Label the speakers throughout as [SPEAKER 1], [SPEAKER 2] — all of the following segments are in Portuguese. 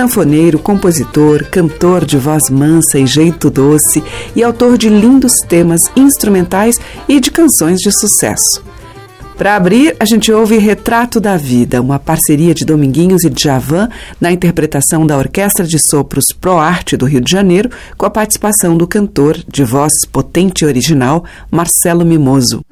[SPEAKER 1] Sanfoneiro, compositor, cantor de voz mansa e jeito doce e autor de lindos temas instrumentais e de canções de sucesso. Para abrir, a gente ouve Retrato da Vida, uma parceria de Dominguinhos e Djavan na interpretação da Orquestra de Sopros Pro Arte do Rio de Janeiro, com a participação do cantor de voz potente e original Marcelo Mimoso.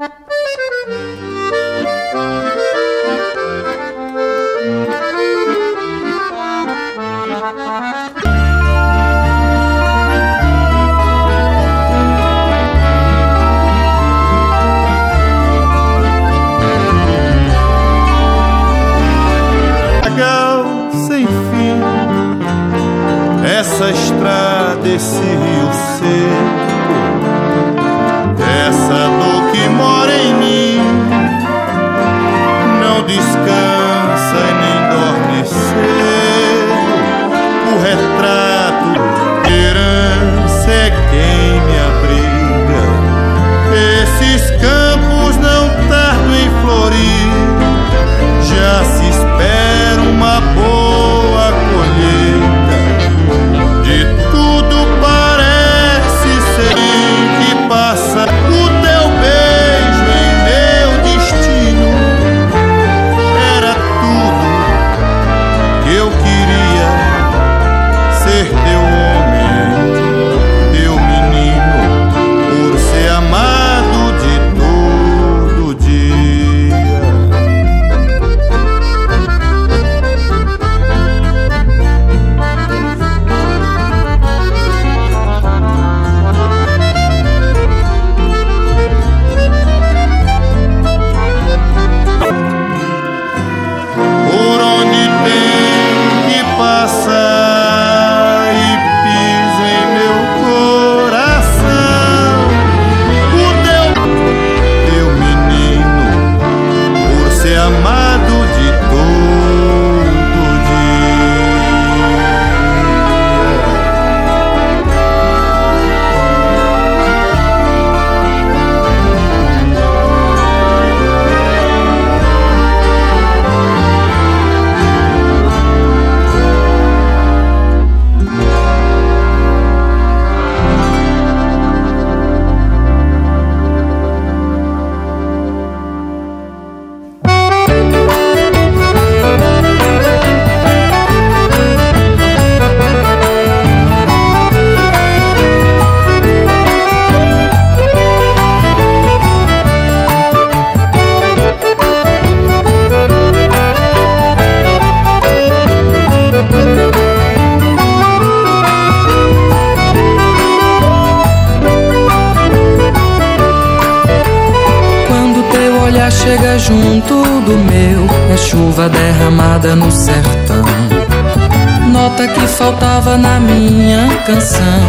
[SPEAKER 2] canção.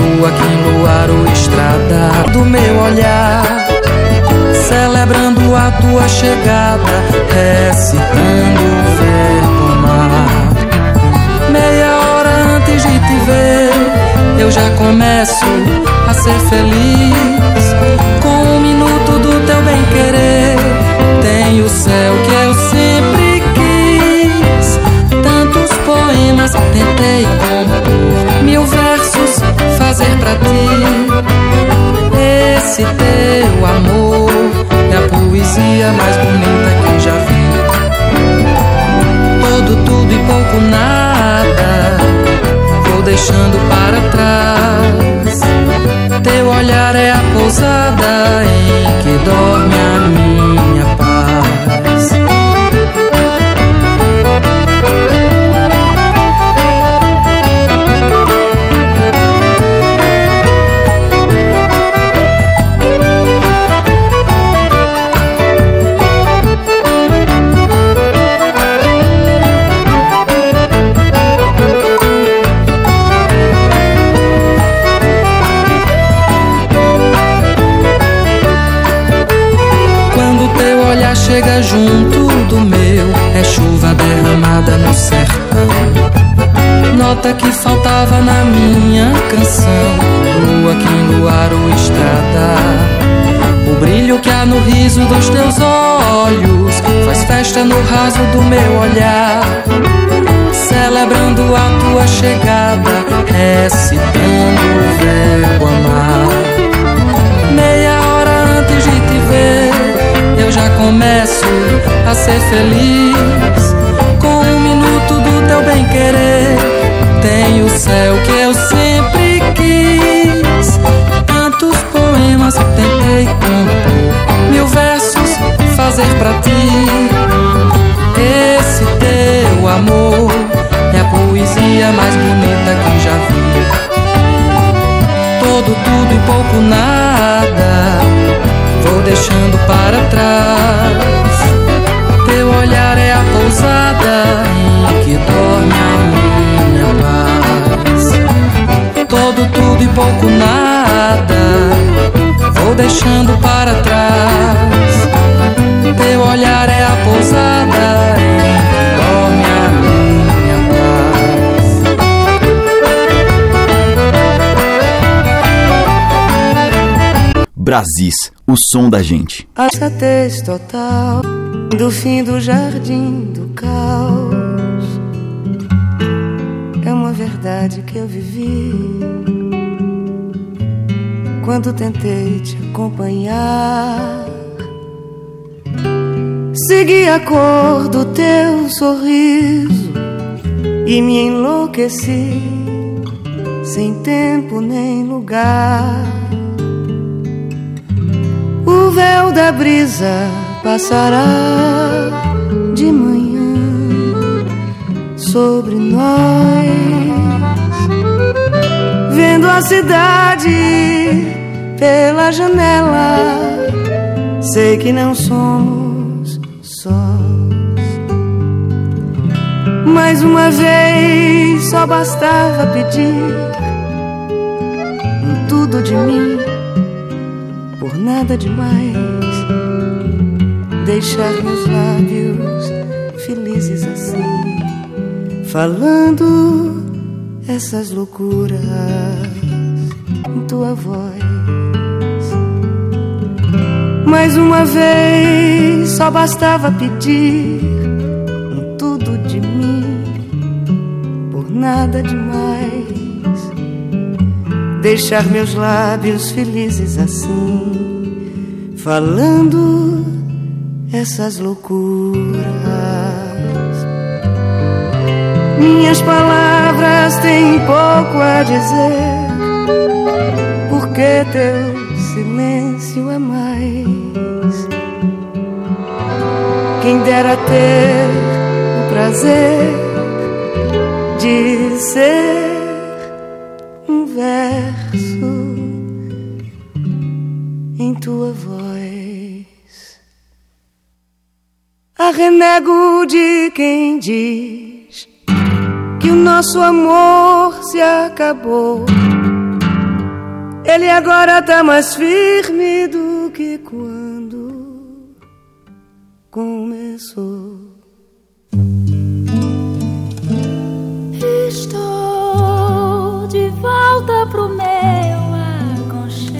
[SPEAKER 2] Lua que luar o estrada do meu olhar. Celebrando a tua chegada Recitando o verbo mar Meia hora antes de te ver Eu já começo a ser feliz. pousada no raso do meu olhar. Celebrando a tua chegada, recitando o verbo amar. Meia hora antes de te ver, eu já começo a ser feliz. Com um minuto do teu bem querer, tem o céu que eu sempre quis. Tantos poemas tentei compor, mil versos fazer pra ti. Amor é a poesia mais bonita que já vi. Todo, tudo e pouco nada, vou deixando para trás. Teu olhar é a pousada em que dorme a minha paz. Todo, tudo e pouco nada, vou deixando para trás.
[SPEAKER 3] Brasis, o som da gente.
[SPEAKER 4] A chatez total do fim do jardim do caos é uma verdade que eu vivi quando tentei te acompanhar. Segui a cor do teu sorriso e me enlouqueci sem tempo nem lugar. Véu da brisa passará de manhã sobre nós, vendo a cidade pela janela. Sei que não somos sós. Mais uma vez só bastava pedir tudo de mim por nada demais. Deixar meus lábios felizes assim, falando essas loucuras em tua voz. Mais uma vez só bastava pedir um tudo de mim por nada demais deixar meus lábios felizes assim, falando essas loucuras. Minhas palavras têm pouco a dizer, porque teu silêncio é mais. Quem dera ter o prazer de ser verso em tua voz. A de quem diz que o nosso amor se acabou. Ele agora tá mais firme do que quando começou.
[SPEAKER 5] Volta pro meu aconchego,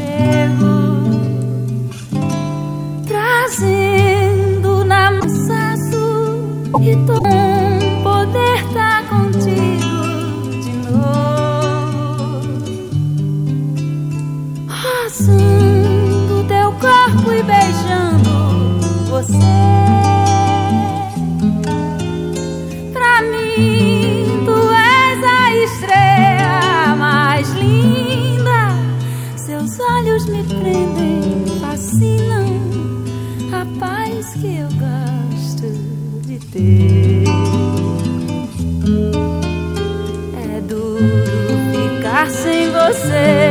[SPEAKER 5] trazendo na cansaço e tom poder tá sem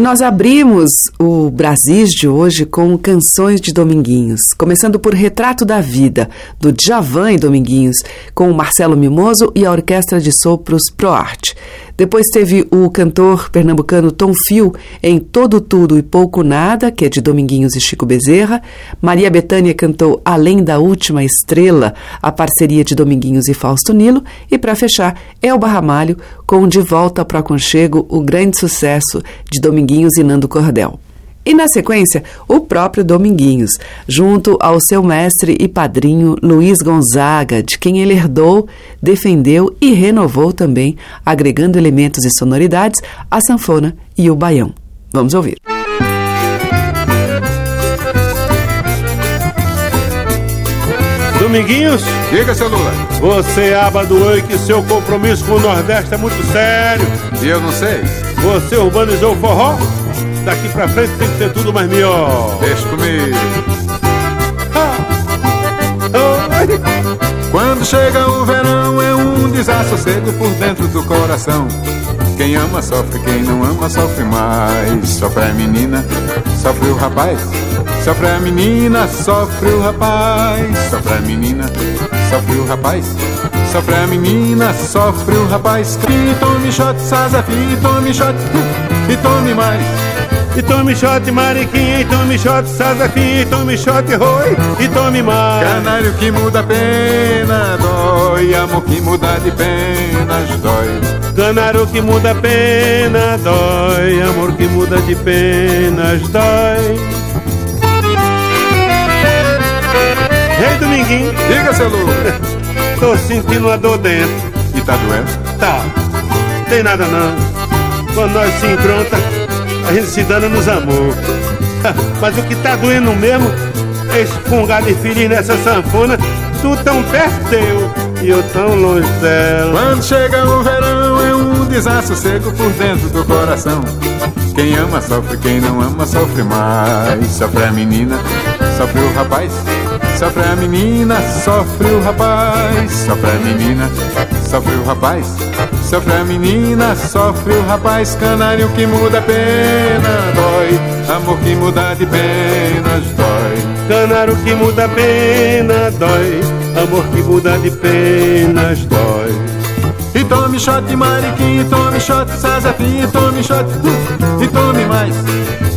[SPEAKER 6] E nós abrimos o Brasis de hoje com canções de Dominguinhos, começando por Retrato da Vida, do Djavan e Dominguinhos, com o Marcelo Mimoso e a Orquestra de Sopros ProArte. Depois teve o cantor pernambucano Tom Fio em Todo Tudo e Pouco Nada, que é de Dominguinhos e Chico Bezerra. Maria Bethânia cantou Além da Última Estrela, a parceria de Dominguinhos e Fausto Nilo. E para fechar, Elba Ramalho com De Volta para Aconchego, o grande sucesso de Dominguinhos e Nando Cordel. E na sequência, o próprio Dominguinhos, junto ao seu mestre e padrinho Luiz Gonzaga, de quem ele herdou, defendeu e renovou também, agregando elementos e sonoridades, a sanfona e o baião. Vamos ouvir.
[SPEAKER 7] Dominguinhos,
[SPEAKER 8] Diga, seu Lula.
[SPEAKER 7] você abadoou que seu compromisso com o Nordeste é muito sério.
[SPEAKER 8] E eu não sei.
[SPEAKER 7] Você urbanizou o forró. Daqui pra frente tem que ser tudo mais melhor.
[SPEAKER 8] Deixa comigo. Quando chega o verão é um desassossego por dentro do coração. Quem ama sofre, quem não ama sofre mais. Sofre a menina, sofre o rapaz. Sofre a menina, sofre o rapaz. Sofre a menina, sofre o rapaz. Sofre a menina, sofre o rapaz. E tome shot, sazafi, e tome shot, e tome mais.
[SPEAKER 7] E tome shot, mariquinha, e tome shot, sazafi, e tome shot, roi, e tome mais.
[SPEAKER 8] Canário que muda a pena, dói. Amor que muda de penas, dói.
[SPEAKER 7] Canário que muda a pena, dói. Amor que muda de penas, dói. Ei, Dominguinho,
[SPEAKER 8] Diga, seu Lula.
[SPEAKER 7] tô sentindo uma dor dentro.
[SPEAKER 8] E tá doendo?
[SPEAKER 7] Tá, tem nada não. Quando nós se encontra, a gente se dana nos amor. Mas o que tá doendo mesmo é esse fungado infeliz nessa sanfona. Tu tão perto teu e eu tão longe dela.
[SPEAKER 8] Quando chega o verão é um desassossego por dentro do coração. Quem ama sofre, quem não ama sofre mais. Sofre a menina, sofre o rapaz. Sofre a menina, sofre o rapaz. Sofre a menina, sofre o rapaz. Sofre a menina, sofre o rapaz. Canário que muda a pena, dói. Amor que muda de penas, dói.
[SPEAKER 7] Canário que muda a pena, dói. Amor que muda de penas, dói.
[SPEAKER 8] E tome shot, mariquinha, e tome shot, sazafim, e tome shot, e tome mais.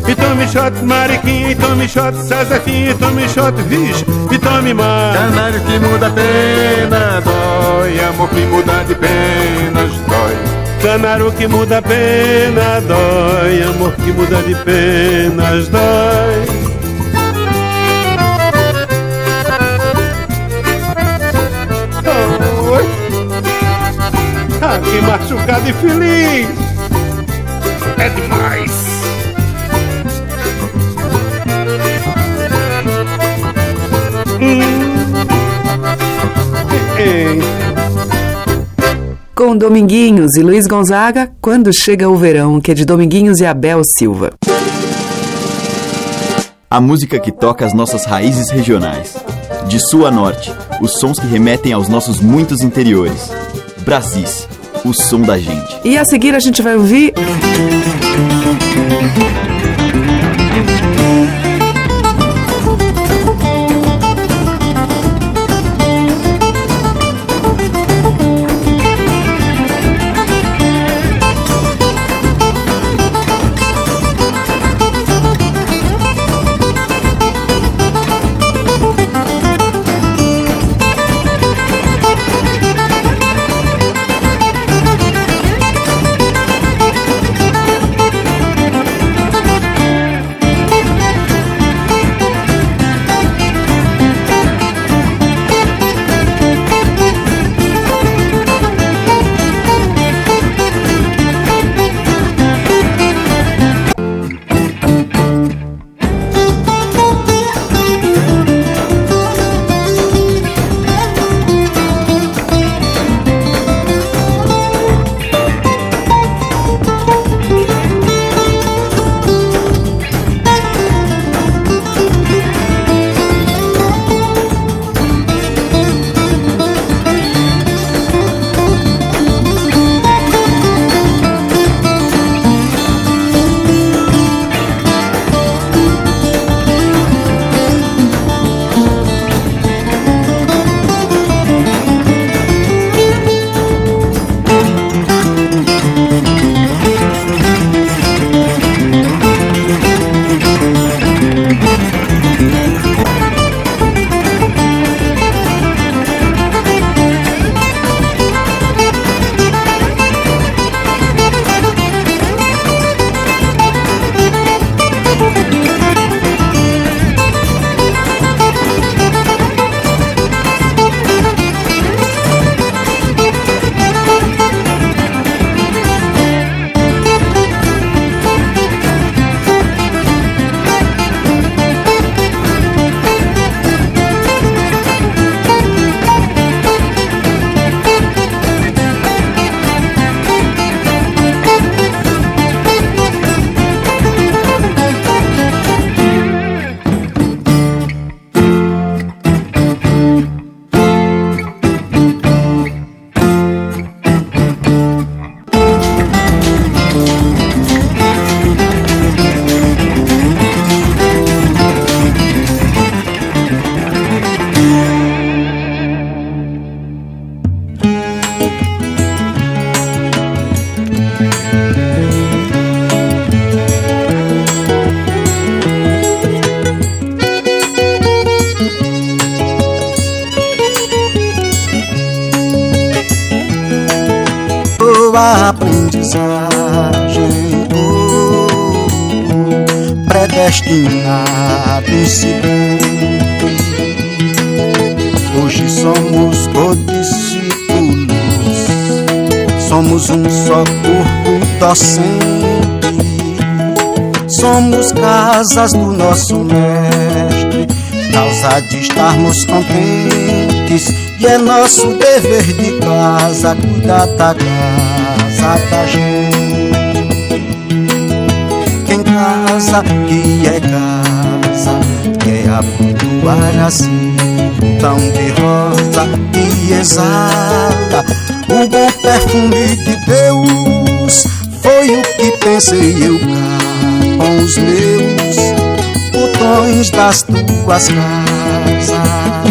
[SPEAKER 7] E tome shot, mariquinha, e tome shot, sazafim, e tome shot, vixe, e tome mais.
[SPEAKER 8] Canário que muda a pena, dói. Amor que muda de penas, dói.
[SPEAKER 7] Canário que muda a pena, dói. Amor que muda de penas, dói. Que machucado e feliz. É demais. Ei.
[SPEAKER 6] Com Dominguinhos e Luiz Gonzaga, Quando Chega o Verão, que é de Dominguinhos e Abel Silva.
[SPEAKER 3] A música que toca as nossas raízes regionais. De sul a norte, os sons que remetem aos nossos muitos interiores. Brasis, o som da gente.
[SPEAKER 6] E a seguir a gente vai ouvir.
[SPEAKER 9] Somos casas do nosso mestre, causa de estarmos contentes. E é nosso dever de casa cuidar da casa da gente. Quem casa que é casa, quer abotoar assim, tão de rosa que exala o bom perfume de Deus. Foi o que pensei eu cá com os meus botões das tuas casas.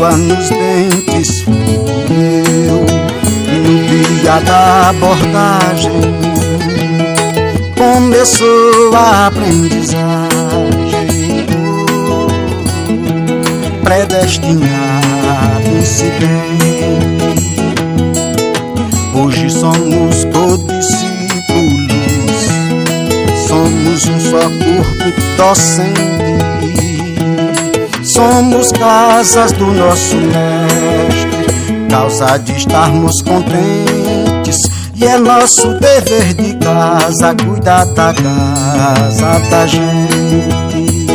[SPEAKER 9] água nos da abordagem. Começou a aprendizagem. Predestinado incidente Hoje somos codiscípulos Somos um só corpo docente. Somos casas do nosso mestre, causa de estarmos contentes. E é nosso dever de casa cuidar da casa da gente.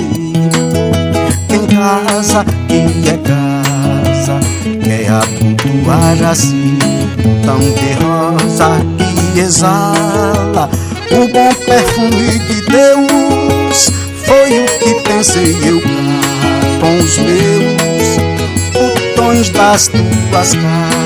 [SPEAKER 9] Quem casa que é casa, quer abotoar assim, tão de rosa que exala o bom perfume de Deus. Foi o que pensei eu com os meus botões das tuas casas.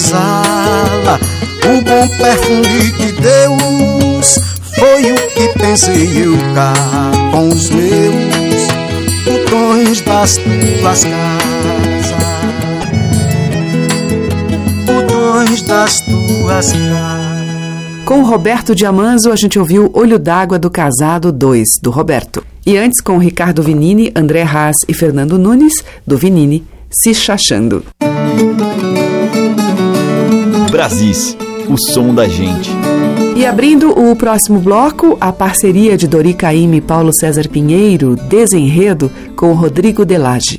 [SPEAKER 9] Exala o bom perfume de Deus. Foi o que pensei eu cá com os meus botões das tuas casas, botões das tuas casas.
[SPEAKER 10] Com Roberto Diamanzo, a gente ouviu Olho d'Água do Casado 2, do Roberto. E antes, com Ricardo Vinini, André Haas e Fernando Nunes, do Vinini, Se Chachando.
[SPEAKER 3] Brasis, o som da gente.
[SPEAKER 10] E abrindo o próximo bloco, a parceria de Dori Caymmi e Paulo César Pinheiro, Desenredo, com Rodrigo Delage.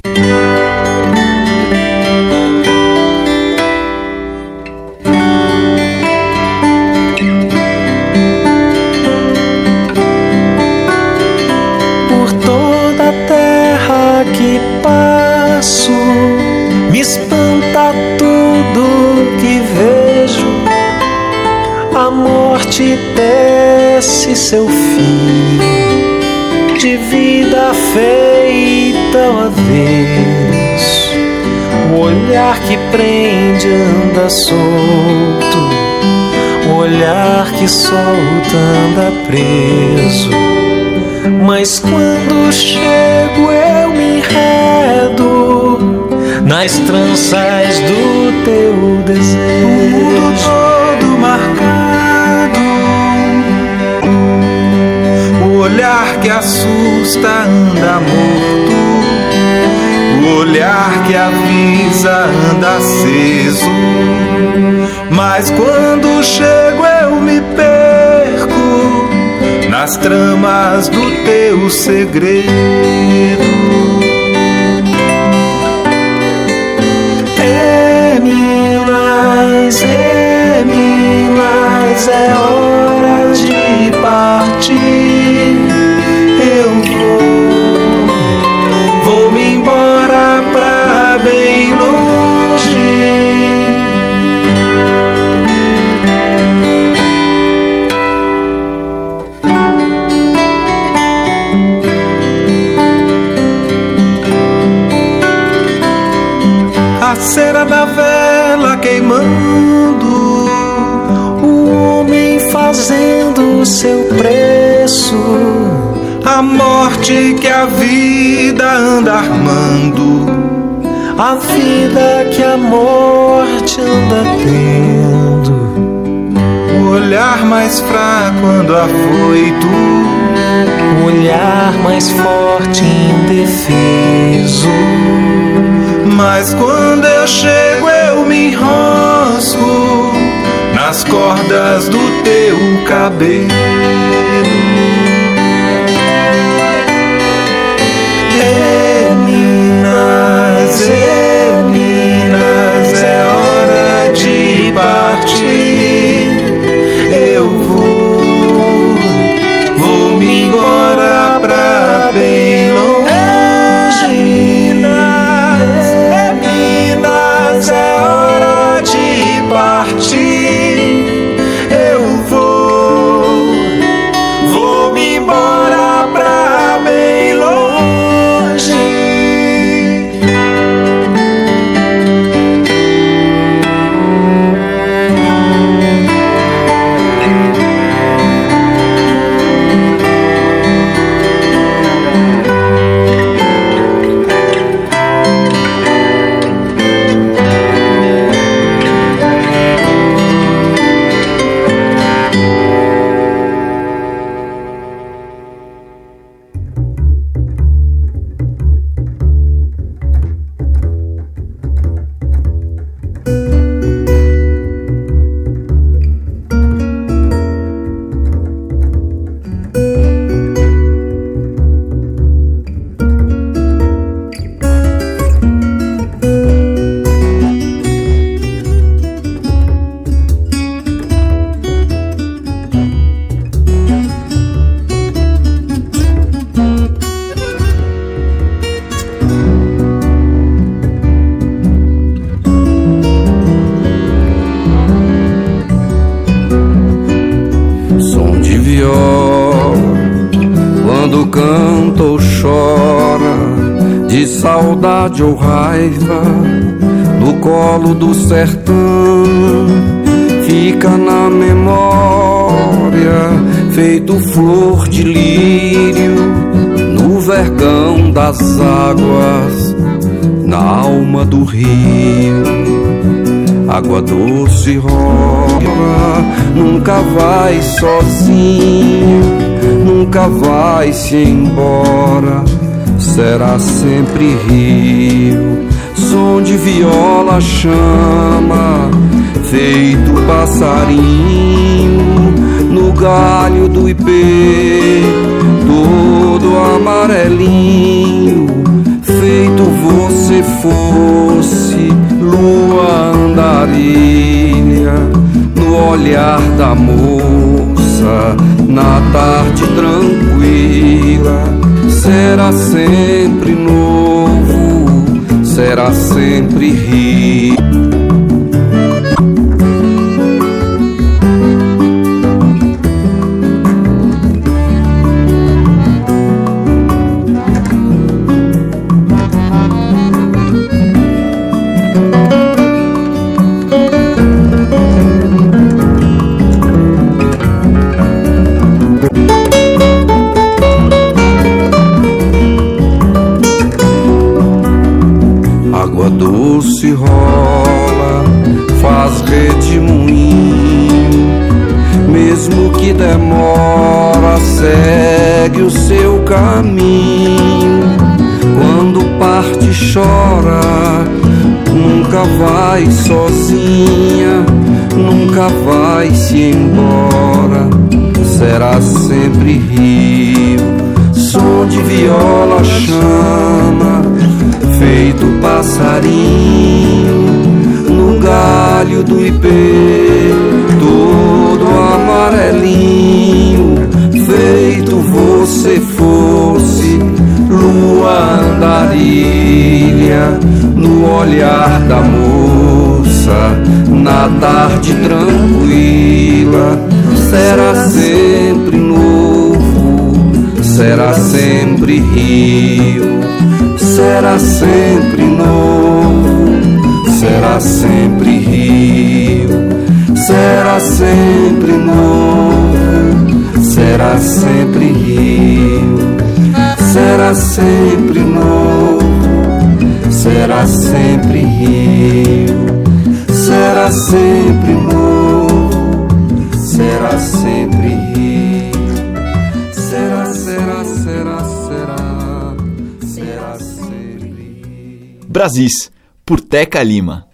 [SPEAKER 11] Que prende anda solto, o olhar que solta anda preso. Mas quando chego eu me enredo nas tranças do teu desejo. O mundo todo marcado olhar que assusta anda morto, o olhar que avisa anda aceso. Mas quando chego eu me perco nas tramas do teu segredo. É Minas, é Minas, é hora a vida que a morte anda tendo. O olhar mais fraco ando afoito, o olhar mais forte indefeso. Mas quando eu chego eu me enrosco nas cordas do teu cabelo. Partir.
[SPEAKER 12] Água doce rola, nunca vai sozinho, nunca vai se embora, será sempre rio. Som de viola chama, feito passarinho, no galho do ipê, todo amarelinho, feito você fosse lua andarilha no olhar da moça na tarde tranquila. Será sempre novo será sempre rio caminho. Quando parte chora, nunca vai sozinha, nunca vai se embora, será sempre rio. Som de viola chama feito passarinho no galho do ipê, todo amarelinho, feito você fosse lua andarilha no olhar da moça na tarde tranquila, será sempre novo, será sempre rio será sempre novo, será sempre rio, será sempre novo, será sempre rio, será sempre novo, será sempre rio, será sempre novo, será sempre rio, será, será, será, será, será sempre.
[SPEAKER 3] Brasis, por Teca Lima.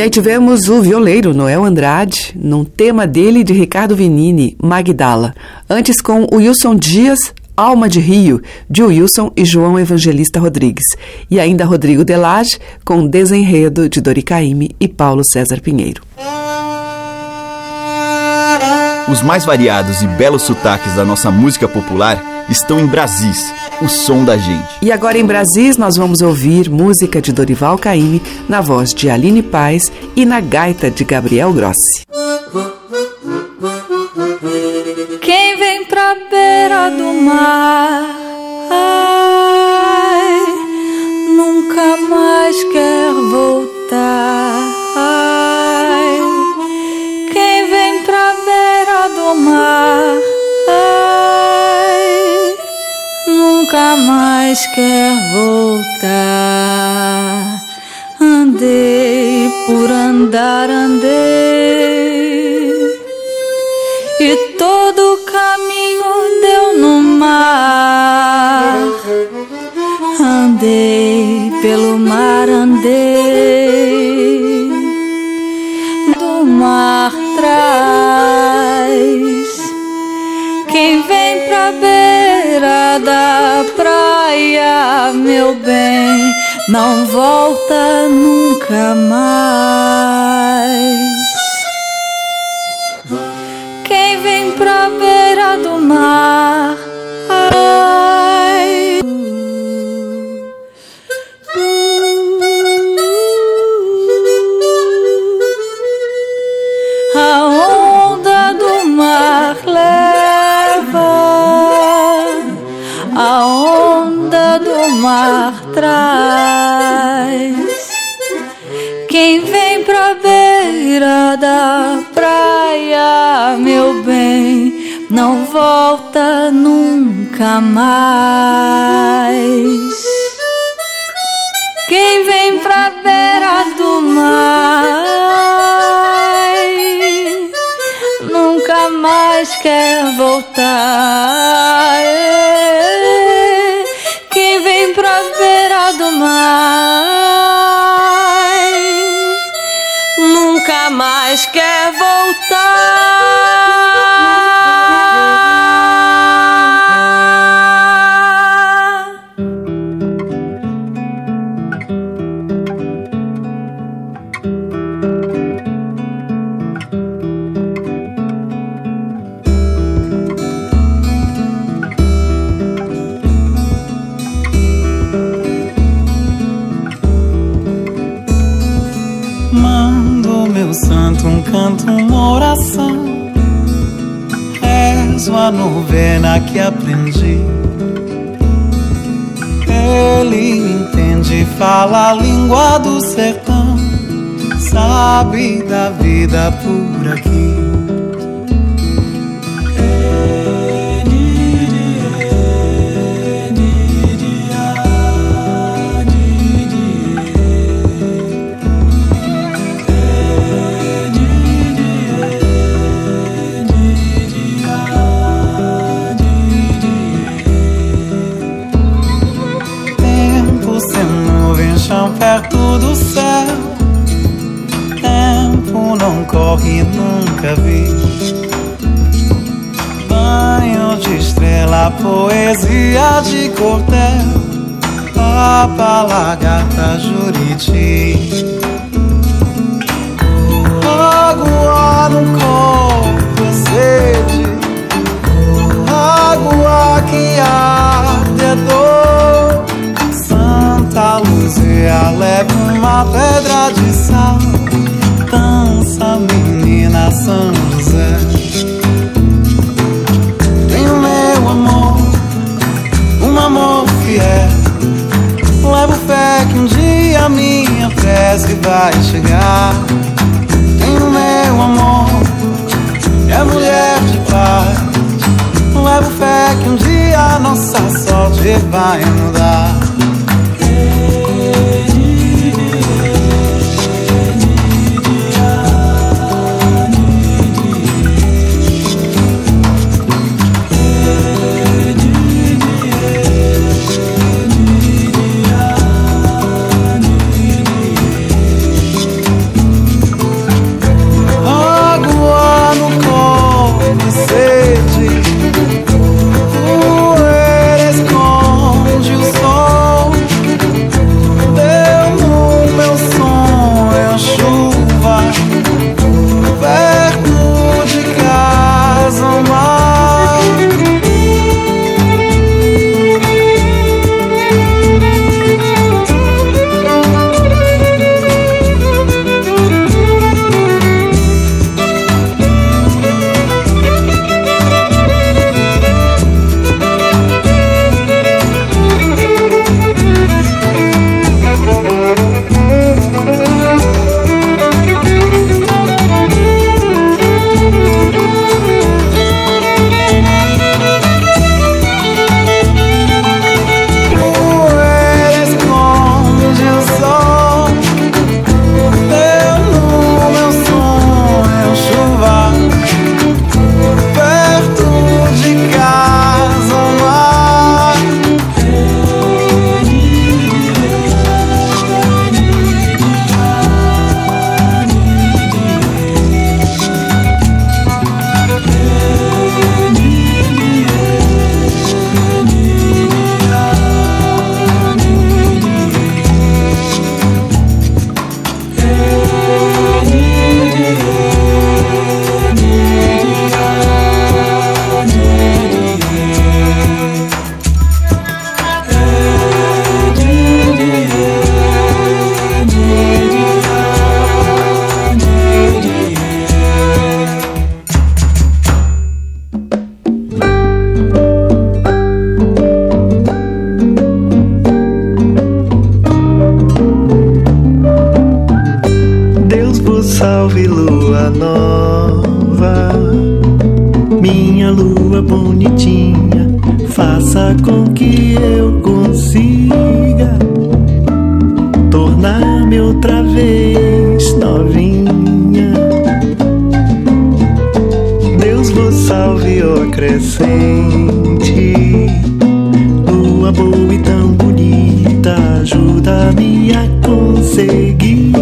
[SPEAKER 6] E aí tivemos o violeiro Noel Andrade, num tema dele de Ricardo Vinini, Magdala. Antes com o Wilson Dias, Alma de Rio, de Wilson e João Evangelista Rodrigues. E ainda Rodrigo Delage, com Desenredo, de Dori Caymmi e Paulo César Pinheiro.
[SPEAKER 3] Os mais variados e belos sotaques da nossa música popular estão em Brasis, o som da gente.
[SPEAKER 6] E agora em Brasis nós vamos ouvir música de Dorival Caymmi na voz de Aline Paz e na gaita de Gabriel Grossi.
[SPEAKER 5] Quem vem pra beira do mar mais quer voltar. Bem, não volta nunca mais. Quem vem pra beira do mar? A onda do mar leva, a onda do mar Quem vem pra beira da praia, meu bem, não volta nunca mais. Quem vem pra beira do mar, nunca mais quer voltar. Mas quer voltar.
[SPEAKER 13] A novena que aprendi. Ele entende, fala a língua do sertão, sabe da vida por aqui. Estrela, poesia de cordel. Papa, lagarta, juriti. Água no corpo, sede. Água que arde, é dor. Santa Luzia, leva uma pedra de sal. Dança, menina São prece vai chegar. Tenho meu amor, é mulher de paz. Levo fé que um dia nossa sorte vai mudar.
[SPEAKER 14] seguir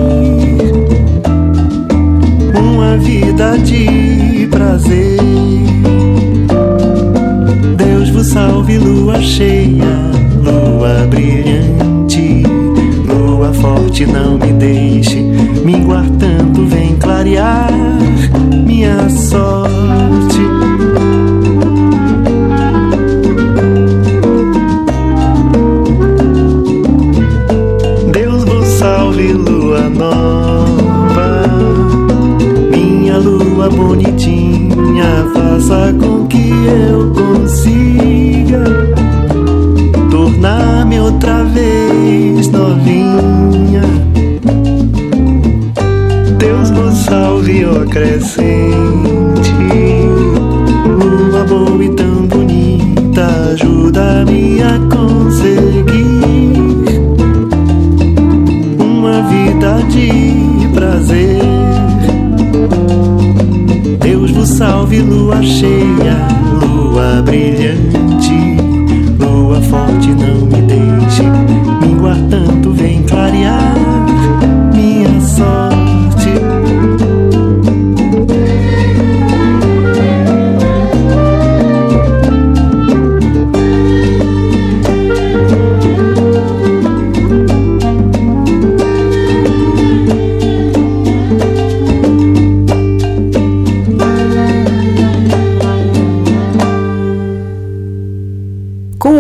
[SPEAKER 14] uma vida de prazer. Deus vos salve, lua cheia, lua brilhante, lua forte, não me deixe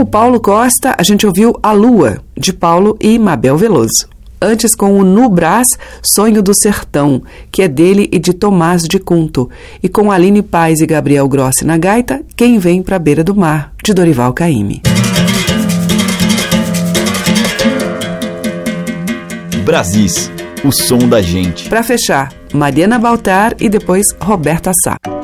[SPEAKER 5] Paulo Costa, a gente ouviu A Lua, de Paulo e Mabel Veloso. Antes com o Nubras, Sonho do Sertão, que é dele e de Tomás de Cunto. E com Aline Paz e Gabriel Grossi na gaita, Quem Vem Pra Beira do Mar, de Dorival Caymmi.
[SPEAKER 3] Brasis, o som da gente.
[SPEAKER 5] Para fechar, Mariana Baltar e depois Roberta Sá.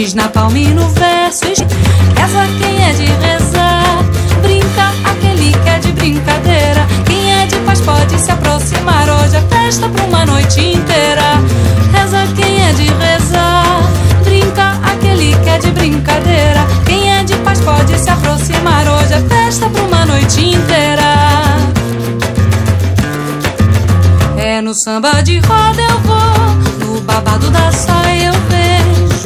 [SPEAKER 2] Diz na palma e no verso. Reza quem é de rezar. Brinca aquele que é de brincadeira. Quem é de paz pode se aproximar. Hoje é festa pra uma noite inteira. Reza quem é de rezar. Brinca aquele que é de brincadeira. Quem é de paz pode se aproximar. Hoje é festa pra uma noite inteira. É no samba de roda eu vou, no babado da saia eu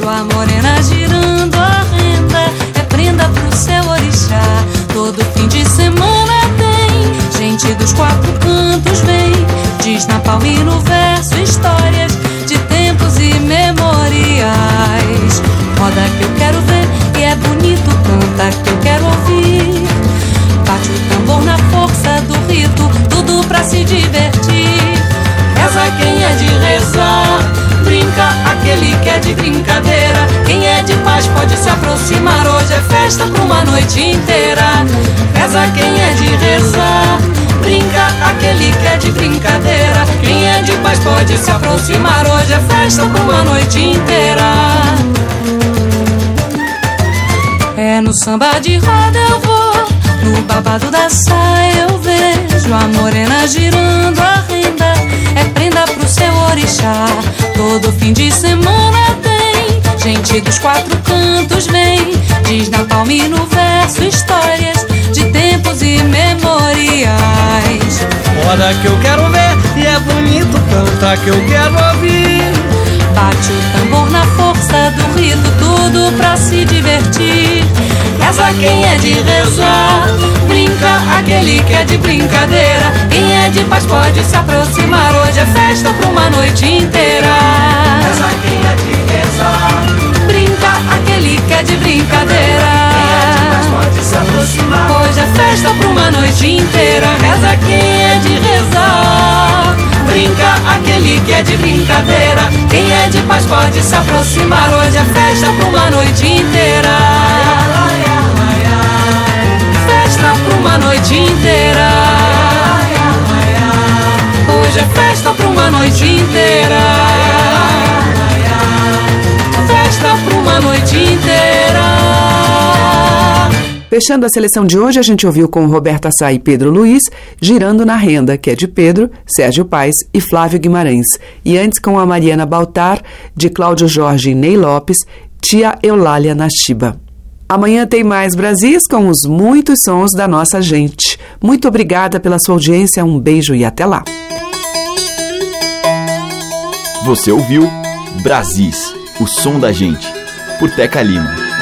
[SPEAKER 2] vejo a morena girando a renda. É prenda pro seu orixá. Todo fim de semana tem gente dos quatro cantos vem. Diz na palma e no verso histórias de tempos imemoriais. Roda que eu quero ver e é bonito, canta que eu quero ouvir. Bate o tambor na força do rito, tudo pra se divertir. Aquele que é de brincadeira. Quem é de paz pode se aproximar. Hoje é festa pra uma noite inteira. Reza quem é de rezar, brinca aquele que é de brincadeira. Quem é de paz pode se aproximar. Hoje é festa pra uma noite inteira. É no samba de roda eu vou, no babado da saia eu vejo a morena girando a renda. É prenda pro seu orixá. Todo fim de semana tem gente dos quatro cantos vem. Diz na palma e no verso histórias de tempos imemoriais.
[SPEAKER 13] Roda que eu quero ver e é bonito, canta que eu quero ouvir.
[SPEAKER 2] Bate o tambor na força do rito, tudo pra se divertir. Reza quem é de rezar, brinca aquele que é de brincadeira. Quem é de paz pode se aproximar. Hoje é festa pra uma noite inteira.
[SPEAKER 13] Reza quem é de rezar,
[SPEAKER 2] Brinca aquele que é de brincadeira.
[SPEAKER 13] mas pode se aproximar.
[SPEAKER 2] Hoje é festa pra uma noite inteira. Reza quem é de rezar. Brinca aquele que é de brincadeira. Quem é de paz pode se aproximar. Hoje é festa pra uma noite inteira. Noite inteira. Hoje é festa pra uma noite inteira. Festa pra uma noite inteira.
[SPEAKER 6] Fechando a seleção de hoje, a gente ouviu com Roberta Sá e Pedro Luiz, Girando na Renda, que é de Pedro, Sérgio Paes e Flávio Guimarães. E antes com a Mariana Baltar, de Cláudio Jorge e Ney Lopes, Tia Eulália Nashiba. Amanhã tem mais Brasis com os muitos sons da nossa gente. Muito obrigada pela sua audiência, um beijo e até lá.
[SPEAKER 3] Você ouviu Brasis, o som da gente, por Teca Lima.